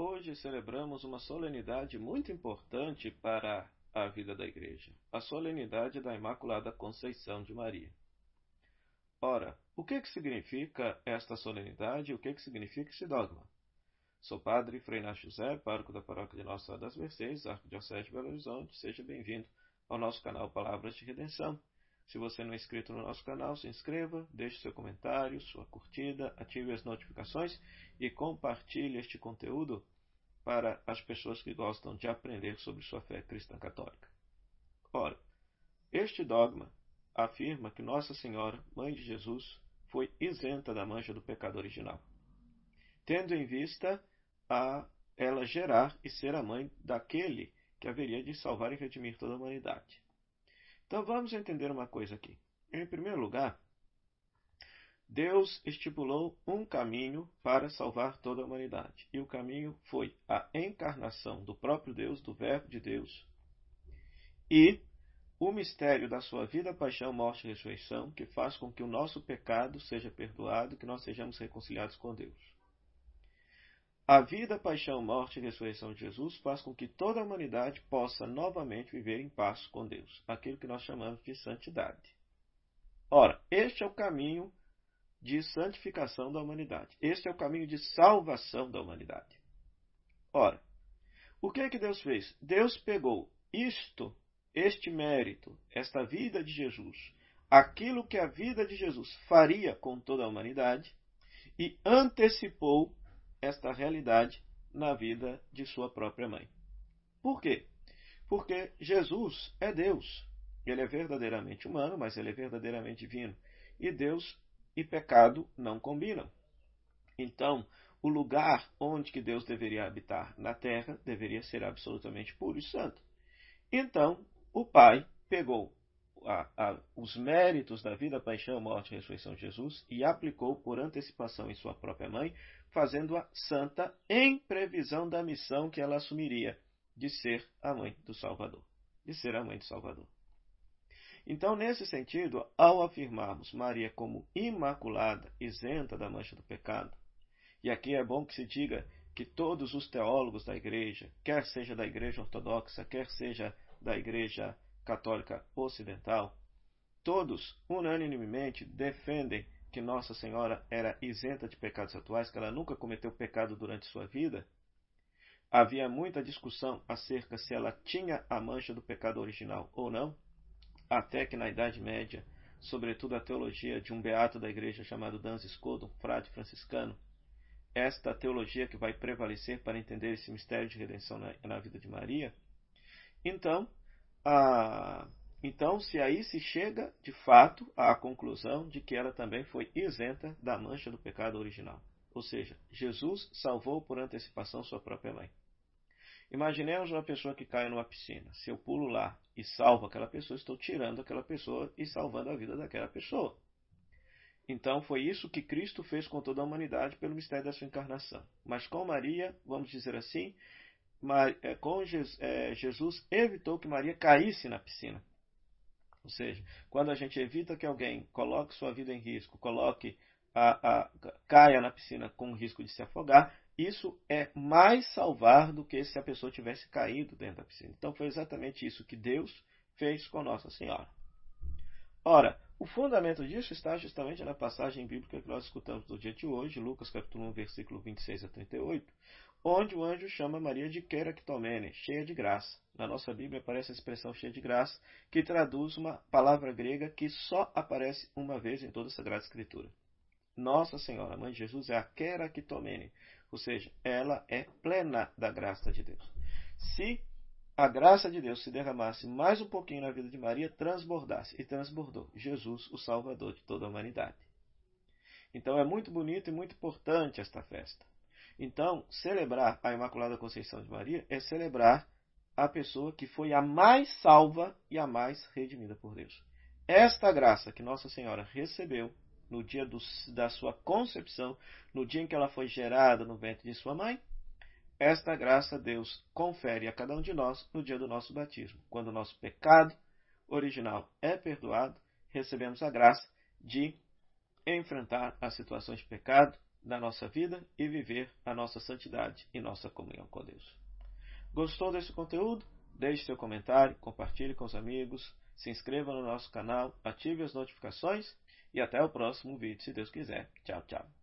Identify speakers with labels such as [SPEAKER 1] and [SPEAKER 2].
[SPEAKER 1] Hoje celebramos uma solenidade muito importante para a vida da Igreja, a solenidade da Imaculada Conceição de Maria. Ora, o que, que significa esta solenidade e o que, que significa esse dogma? Sou padre Frei Inácio José, pároco da paróquia de Nossa Senhora das Mercês, Arquidiocese de Belo Horizonte. Seja bem-vindo ao nosso canal Palavras de Redenção. Se você não é inscrito no nosso canal, se inscreva, deixe seu comentário, sua curtida, ative as notificações e compartilhe este conteúdo para as pessoas que gostam de aprender sobre sua fé cristã católica. Ora, este dogma afirma que Nossa Senhora, Mãe de Jesus, foi isenta da mancha do pecado original, tendo em vista a ela gerar e ser a mãe daquele que haveria de salvar e redimir toda a humanidade. Então vamos entender uma coisa aqui. Em primeiro lugar, Deus estipulou um caminho para salvar toda a humanidade. E o caminho foi a encarnação do próprio Deus, do Verbo de Deus, e o mistério da sua vida, paixão, morte e ressurreição, que faz com que o nosso pecado seja perdoado, que nós sejamos reconciliados com Deus. A vida, paixão, morte e ressurreição de Jesus faz com que toda a humanidade possa novamente viver em paz com Deus, aquilo que nós chamamos de santidade. Ora, este é o caminho de santificação da humanidade. Este é o caminho de salvação da humanidade. Ora, o que é que Deus fez? Deus pegou isto este mérito, esta vida de Jesus, aquilo que a vida de Jesus faria com toda a humanidade e antecipou esta realidade na vida de sua própria mãe. Por quê? Porque Jesus é Deus. Ele é verdadeiramente humano, mas ele é verdadeiramente divino. E Deus e pecado não combinam. Então, o lugar onde que Deus deveria habitar na terra deveria ser absolutamente puro e santo. Então, o Pai pegou a, a, os méritos da vida, paixão, morte e ressurreição de Jesus e aplicou por antecipação em sua própria mãe, fazendo-a santa em previsão da missão que ela assumiria de ser a mãe do Salvador. De ser a mãe do Salvador. Então, nesse sentido, ao afirmarmos Maria como imaculada, isenta da mancha do pecado, e aqui é bom que se diga que todos os teólogos da igreja, quer seja da igreja ortodoxa, quer seja da Igreja Católica Ocidental, todos unanimemente defendem que Nossa Senhora era isenta de pecados atuais, que ela nunca cometeu pecado durante sua vida. Havia muita discussão acerca se ela tinha a mancha do pecado original ou não, até que na Idade Média, sobretudo a teologia de um beato da igreja chamado Duns Scoto, um frade franciscano, esta teologia que vai prevalecer para entender esse mistério de redenção na, na vida de Maria, então, a, então, se aí se chega de fato à conclusão de que ela também foi isenta da mancha do pecado original. Ou seja, Jesus salvou por antecipação sua própria mãe. Imaginemos uma pessoa que cai numa piscina. Se eu pulo lá e salvo aquela pessoa, estou tirando aquela pessoa e salvando a vida daquela pessoa. Então foi isso que Cristo fez com toda a humanidade pelo mistério da sua encarnação. Mas com Maria, vamos dizer assim, com é, Jesus evitou que Maria caísse na piscina. Ou seja, quando a gente evita que alguém coloque sua vida em risco, coloque a, a, caia na piscina com o risco de se afogar, isso é mais salvar do que se a pessoa tivesse caído dentro da piscina. Então foi exatamente isso que Deus fez com Nossa Senhora. Ora, o fundamento disso está justamente na passagem bíblica que nós escutamos do dia de hoje, Lucas capítulo 1, versículo 26 a 38, onde o anjo chama Maria de Keractomene, cheia de graça. Na nossa Bíblia aparece a expressão cheia de graça, que traduz uma palavra grega que só aparece uma vez em toda a Sagrada Escritura. Nossa Senhora, Mãe de Jesus, é a Keractomene, ou seja, ela é plena da graça de Deus. Se a graça de Deus se derramasse mais um pouquinho na vida de Maria, transbordasse, e transbordou Jesus, o Salvador de toda a humanidade. Então é muito bonito e muito importante esta festa. Então, celebrar a Imaculada Conceição de Maria é celebrar a pessoa que foi a mais salva e a mais redimida por Deus. Esta graça que Nossa Senhora recebeu no dia do, da sua concepção, no dia em que ela foi gerada no ventre de sua mãe, esta graça Deus confere a cada um de nós no dia do nosso batismo. Quando o nosso pecado original é perdoado, recebemos a graça de enfrentar as situações de pecado na nossa vida e viver a nossa santidade e nossa comunhão com Deus. Gostou desse conteúdo? Deixe seu comentário, compartilhe com os amigos, se inscreva no nosso canal, ative as notificações e até o próximo vídeo, se Deus quiser. Tchau, tchau.